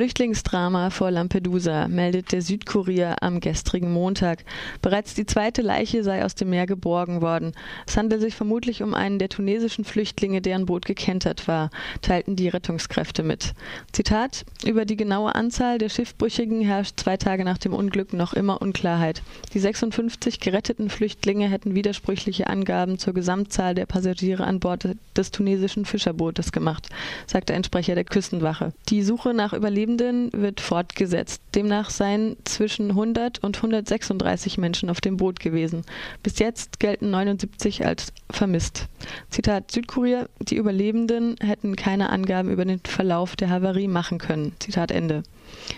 Flüchtlingsdrama vor Lampedusa, meldet der Südkurier am gestrigen Montag. Bereits die zweite Leiche sei aus dem Meer geborgen worden. Es handelt sich vermutlich um einen der tunesischen Flüchtlinge, deren Boot gekentert war, teilten die Rettungskräfte mit. Zitat: Über die genaue Anzahl der Schiffbrüchigen herrscht zwei Tage nach dem Unglück noch immer Unklarheit. Die 56 geretteten Flüchtlinge hätten widersprüchliche Angaben zur Gesamtzahl der Passagiere an Bord des tunesischen Fischerbootes gemacht, sagte ein Sprecher der Küstenwache. Die Suche nach Überlebenden Überlebenden wird fortgesetzt. Demnach seien zwischen 100 und 136 Menschen auf dem Boot gewesen. Bis jetzt gelten 79 als vermisst. Zitat Südkurier, die Überlebenden hätten keine Angaben über den Verlauf der Havarie machen können. Zitat Ende.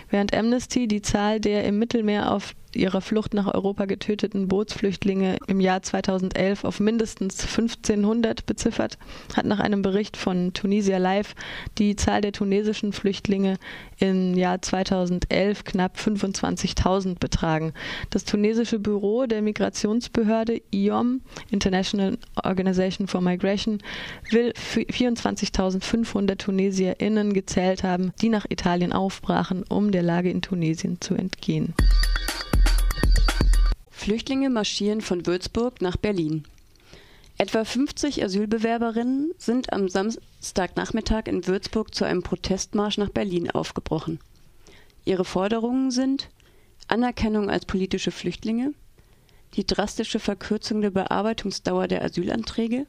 Während Amnesty die Zahl der im Mittelmeer auf ihrer Flucht nach Europa getöteten Bootsflüchtlinge im Jahr 2011 auf mindestens 1500 beziffert, hat nach einem Bericht von Tunisia Live die Zahl der tunesischen Flüchtlinge im Jahr 2011 knapp 25.000 betragen. Das tunesische Büro der Migrationsbehörde IOM, International Organization for Migration, will 24.500 TunesierInnen gezählt haben, die nach Italien aufbrachen, um der Lage in Tunesien zu entgehen. Flüchtlinge marschieren von Würzburg nach Berlin. Etwa 50 Asylbewerberinnen sind am Samstagnachmittag in Würzburg zu einem Protestmarsch nach Berlin aufgebrochen. Ihre Forderungen sind Anerkennung als politische Flüchtlinge, die drastische Verkürzung der Bearbeitungsdauer der Asylanträge,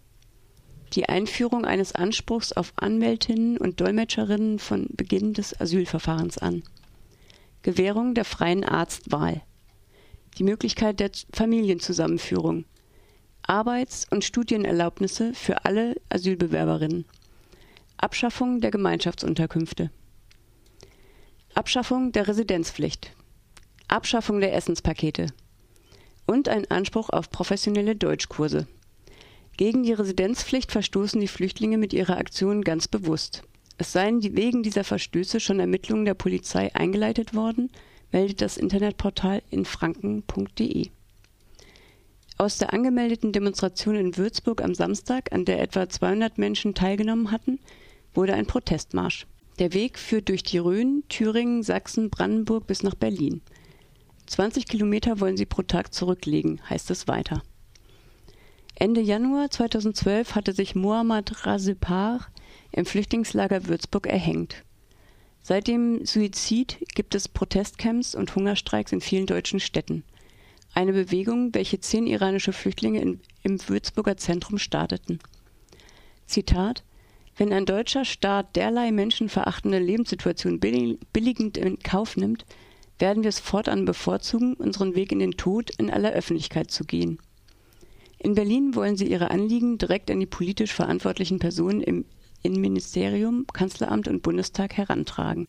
die Einführung eines Anspruchs auf Anwältinnen und Dolmetscherinnen von Beginn des Asylverfahrens an, Gewährung der freien Arztwahl. Die Möglichkeit der Familienzusammenführung, Arbeits- und Studienerlaubnisse für alle Asylbewerberinnen, Abschaffung der Gemeinschaftsunterkünfte, Abschaffung der Residenzpflicht, Abschaffung der Essenspakete. Und ein Anspruch auf professionelle Deutschkurse. Gegen die Residenzpflicht verstoßen die Flüchtlinge mit ihrer Aktion ganz bewusst. Es seien wegen dieser Verstöße schon Ermittlungen der Polizei eingeleitet worden meldet das Internetportal infranken.de. Aus der angemeldeten Demonstration in Würzburg am Samstag, an der etwa 200 Menschen teilgenommen hatten, wurde ein Protestmarsch. Der Weg führt durch die Rhön, Thüringen, Sachsen, Brandenburg bis nach Berlin. 20 Kilometer wollen sie pro Tag zurücklegen, heißt es weiter. Ende Januar 2012 hatte sich Mohammad Razepar im Flüchtlingslager Würzburg erhängt. Seit dem Suizid gibt es Protestcamps und Hungerstreiks in vielen deutschen Städten. Eine Bewegung, welche zehn iranische Flüchtlinge in, im Würzburger Zentrum starteten. Zitat Wenn ein deutscher Staat derlei menschenverachtende Lebenssituation billigend in Kauf nimmt, werden wir es fortan bevorzugen, unseren Weg in den Tod in aller Öffentlichkeit zu gehen. In Berlin wollen sie ihre Anliegen direkt an die politisch verantwortlichen Personen im Innenministerium, Kanzleramt und Bundestag herantragen.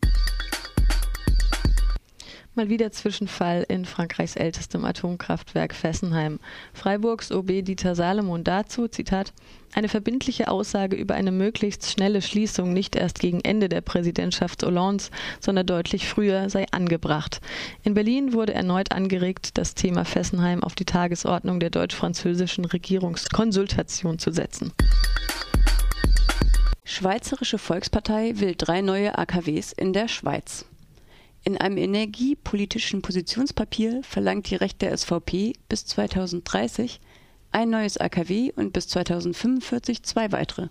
Mal wieder Zwischenfall in Frankreichs ältestem Atomkraftwerk Fessenheim. Freiburgs OB Dieter Salomon dazu, Zitat, eine verbindliche Aussage über eine möglichst schnelle Schließung nicht erst gegen Ende der Präsidentschaft Hollandes, sondern deutlich früher sei angebracht. In Berlin wurde erneut angeregt, das Thema Fessenheim auf die Tagesordnung der deutsch-französischen Regierungskonsultation zu setzen. Schweizerische Volkspartei will drei neue AKWs in der Schweiz. In einem energiepolitischen Positionspapier verlangt die rechte SVP bis 2030 ein neues AKW und bis 2045 zwei weitere.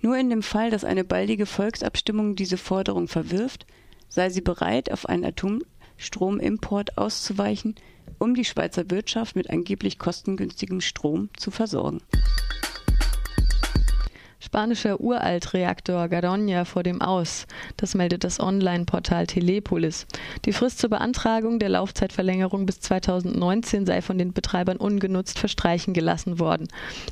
Nur in dem Fall, dass eine baldige Volksabstimmung diese Forderung verwirft, sei sie bereit, auf einen Atomstromimport auszuweichen, um die Schweizer Wirtschaft mit angeblich kostengünstigem Strom zu versorgen spanischer Uraltreaktor Garoña vor dem Aus. Das meldet das Online-Portal Telepolis. Die Frist zur Beantragung der Laufzeitverlängerung bis 2019 sei von den Betreibern ungenutzt verstreichen gelassen worden.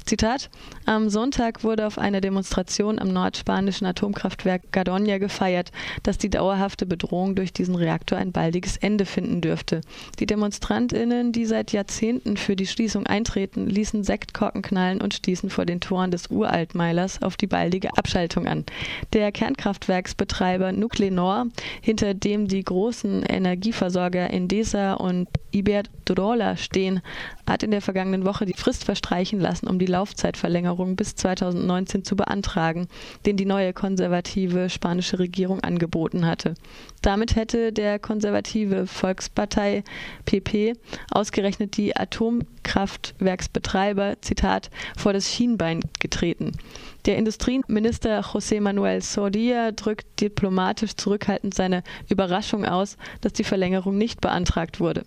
Zitat: Am Sonntag wurde auf einer Demonstration am nordspanischen Atomkraftwerk Garoña gefeiert, dass die dauerhafte Bedrohung durch diesen Reaktor ein baldiges Ende finden dürfte. Die DemonstrantInnen, die seit Jahrzehnten für die Schließung eintreten, ließen Sektkorken knallen und stießen vor den Toren des Uraltmeilers auf die baldige Abschaltung an. Der Kernkraftwerksbetreiber Nuclenor, hinter dem die großen Energieversorger Endesa und Iberdrola stehen, hat in der vergangenen Woche die Frist verstreichen lassen, um die Laufzeitverlängerung bis 2019 zu beantragen, den die neue konservative spanische Regierung angeboten hatte. Damit hätte der konservative Volkspartei PP ausgerechnet die Atomkraftwerksbetreiber, Zitat, vor das Schienbein getreten. Der Industrieminister José Manuel Sordia drückt diplomatisch zurückhaltend seine Überraschung aus, dass die Verlängerung nicht beantragt wurde.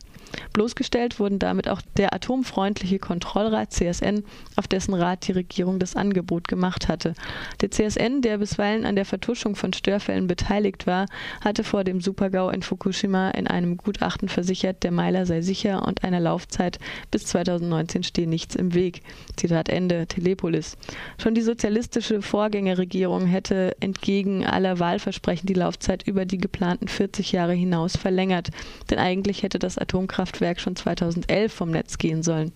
Bloßgestellt wurden damit auch der atomfreundliche Kontrollrat CSN, auf dessen Rat die Regierung das Angebot gemacht hatte. Der CSN, der bisweilen an der Vertuschung von Störfällen beteiligt war, hatte vor dem Supergau in Fukushima in einem Gutachten versichert, der Meiler sei sicher und einer Laufzeit bis 2019 stehe nichts im Weg. Zitat Ende, Telepolis. Schon die sozialistische Vorgängerregierung hätte entgegen aller Wahlversprechen die Laufzeit über die geplanten 40 Jahre hinaus verlängert, denn eigentlich hätte das Atomkraftwerk Atomkraftwerk schon 2011 vom Netz gehen sollen.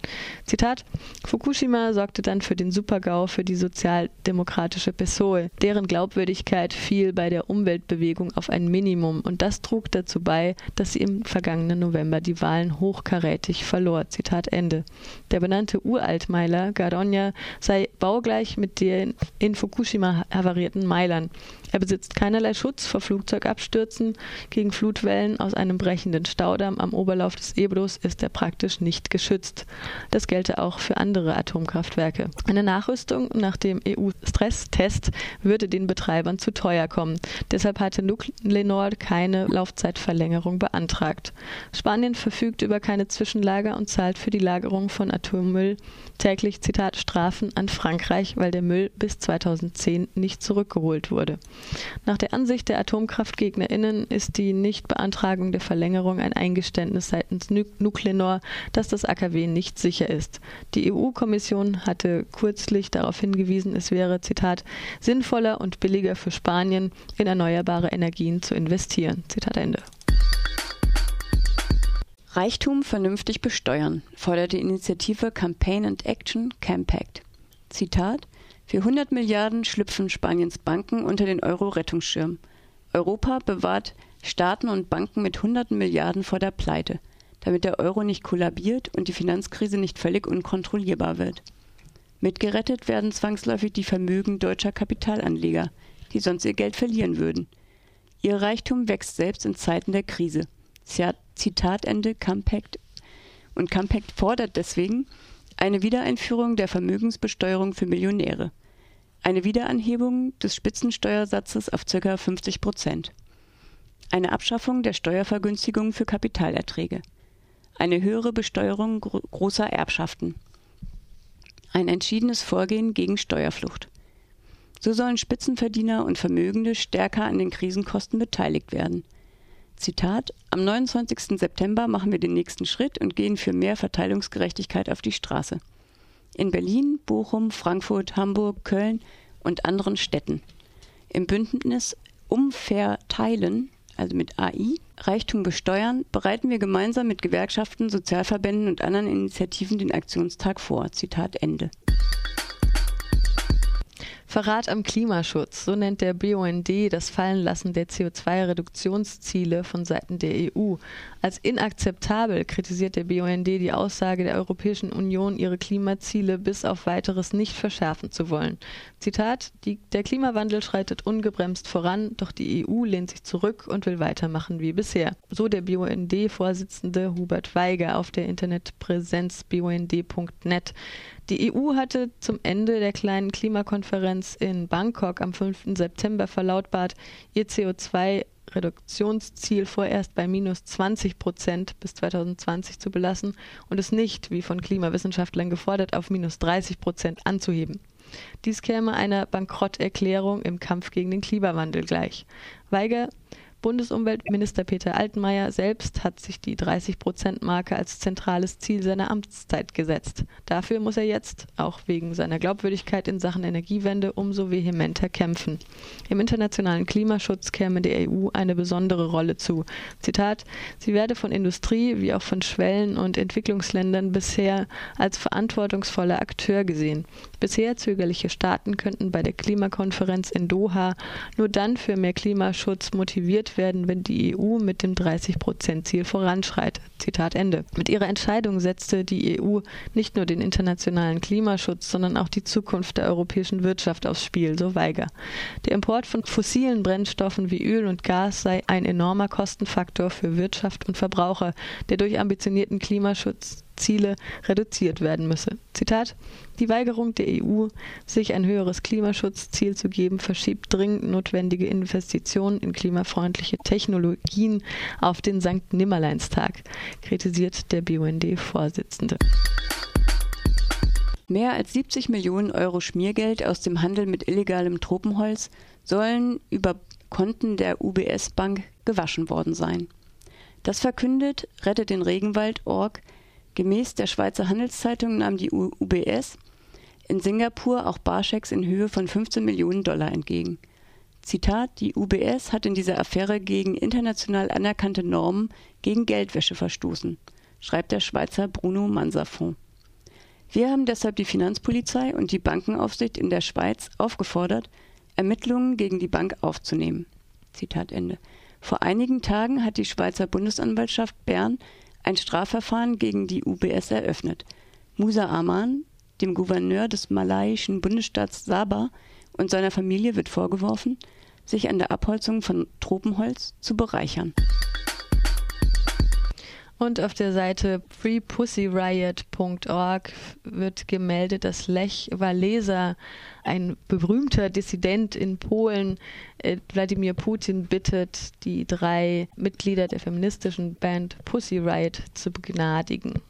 Zitat: Fukushima sorgte dann für den Supergau für die sozialdemokratische PSOE. Deren Glaubwürdigkeit fiel bei der Umweltbewegung auf ein Minimum und das trug dazu bei, dass sie im vergangenen November die Wahlen hochkarätig verlor. Zitat Ende. Der benannte Uraltmeiler Garoña sei baugleich mit den in Fukushima havarierten Meilern. Er besitzt keinerlei Schutz vor Flugzeugabstürzen gegen Flutwellen aus einem brechenden Staudamm am Oberlauf des Ebros ist er praktisch nicht geschützt. Das gelte auch für andere Atomkraftwerke. Eine Nachrüstung nach dem EU-Stresstest würde den Betreibern zu teuer kommen. Deshalb hatte Nuclenor keine Laufzeitverlängerung beantragt. Spanien verfügt über keine Zwischenlager und zahlt für die Lagerung von Atommüll täglich, Zitat, Strafen an Frankreich, weil der Müll bis 2010 nicht zurückgeholt wurde. Nach der Ansicht der AtomkraftgegnerInnen ist die Nichtbeantragung der Verlängerung ein Eingeständnis seitens Nuclenor, dass das AKW nicht sicher ist. Die EU-Kommission hatte kürzlich darauf hingewiesen, es wäre, Zitat, sinnvoller und billiger für Spanien, in erneuerbare Energien zu investieren. Zitat Ende. Reichtum vernünftig besteuern, fordert die Initiative Campaign and Action Campact. Zitat für 100 Milliarden schlüpfen Spaniens Banken unter den Euro-Rettungsschirm. Europa bewahrt Staaten und Banken mit hunderten Milliarden vor der Pleite, damit der Euro nicht kollabiert und die Finanzkrise nicht völlig unkontrollierbar wird. Mitgerettet werden zwangsläufig die Vermögen deutscher Kapitalanleger, die sonst ihr Geld verlieren würden. Ihr Reichtum wächst selbst in Zeiten der Krise. Zitat Ende Campact. Und Campact fordert deswegen, eine Wiedereinführung der Vermögensbesteuerung für Millionäre, eine Wiederanhebung des Spitzensteuersatzes auf ca. 50 Prozent, eine Abschaffung der Steuervergünstigung für Kapitalerträge, eine höhere Besteuerung gro großer Erbschaften, ein entschiedenes Vorgehen gegen Steuerflucht. So sollen Spitzenverdiener und Vermögende stärker an den Krisenkosten beteiligt werden – Zitat, am 29. September machen wir den nächsten Schritt und gehen für mehr Verteilungsgerechtigkeit auf die Straße. In Berlin, Bochum, Frankfurt, Hamburg, Köln und anderen Städten. Im Bündnis Umverteilen, also mit AI, Reichtum besteuern, bereiten wir gemeinsam mit Gewerkschaften, Sozialverbänden und anderen Initiativen den Aktionstag vor. Zitat Ende. Verrat am Klimaschutz, so nennt der BUND das Fallenlassen der CO2-Reduktionsziele von Seiten der EU. Als inakzeptabel kritisiert der BUND die Aussage der Europäischen Union, ihre Klimaziele bis auf weiteres nicht verschärfen zu wollen. Zitat: Der Klimawandel schreitet ungebremst voran, doch die EU lehnt sich zurück und will weitermachen wie bisher. So der BUND-Vorsitzende Hubert Weiger auf der Internetpräsenz bund.net. Die EU hatte zum Ende der kleinen Klimakonferenz in Bangkok am 5. September verlautbart, ihr CO2 Reduktionsziel vorerst bei minus 20 Prozent bis 2020 zu belassen und es nicht, wie von Klimawissenschaftlern gefordert, auf minus 30 Prozent anzuheben. Dies käme einer Bankrotterklärung im Kampf gegen den Klimawandel gleich. Weiger Bundesumweltminister Peter Altmaier selbst hat sich die 30-Prozent-Marke als zentrales Ziel seiner Amtszeit gesetzt. Dafür muss er jetzt, auch wegen seiner Glaubwürdigkeit in Sachen Energiewende, umso vehementer kämpfen. Im internationalen Klimaschutz käme der EU eine besondere Rolle zu. Zitat: Sie werde von Industrie wie auch von Schwellen- und Entwicklungsländern bisher als verantwortungsvoller Akteur gesehen. Bisher zögerliche Staaten könnten bei der Klimakonferenz in Doha nur dann für mehr Klimaschutz motiviert werden, wenn die EU mit dem 30-Prozent-Ziel voranschreitet. Zitat Ende. Mit ihrer Entscheidung setzte die EU nicht nur den internationalen Klimaschutz, sondern auch die Zukunft der europäischen Wirtschaft aufs Spiel, so Weiger. Der Import von fossilen Brennstoffen wie Öl und Gas sei ein enormer Kostenfaktor für Wirtschaft und Verbraucher, der durch ambitionierten Klimaschutz Ziele reduziert werden müsse. Zitat Die Weigerung der EU, sich ein höheres Klimaschutzziel zu geben, verschiebt dringend notwendige Investitionen in klimafreundliche Technologien auf den Sankt Nimmerleinstag, kritisiert der BUND-Vorsitzende. Mehr als 70 Millionen Euro Schmiergeld aus dem Handel mit illegalem Tropenholz sollen über Konten der UBS Bank gewaschen worden sein. Das verkündet Rettet den Regenwald.org Gemäß der Schweizer Handelszeitung nahm die UBS in Singapur auch Barschecks in Höhe von 15 Millionen Dollar entgegen. Zitat: Die UBS hat in dieser Affäre gegen international anerkannte Normen gegen Geldwäsche verstoßen, schreibt der Schweizer Bruno Manserfonds. Wir haben deshalb die Finanzpolizei und die Bankenaufsicht in der Schweiz aufgefordert, Ermittlungen gegen die Bank aufzunehmen. Zitat Ende. Vor einigen Tagen hat die Schweizer Bundesanwaltschaft Bern ein Strafverfahren gegen die UBS eröffnet. Musa Aman, dem Gouverneur des malaiischen Bundesstaats Sabah und seiner Familie wird vorgeworfen, sich an der Abholzung von Tropenholz zu bereichern. Und auf der Seite freepussyriot.org wird gemeldet, dass Lech Walesa, ein berühmter Dissident in Polen, äh, Wladimir Putin bittet, die drei Mitglieder der feministischen Band Pussy Riot zu begnadigen.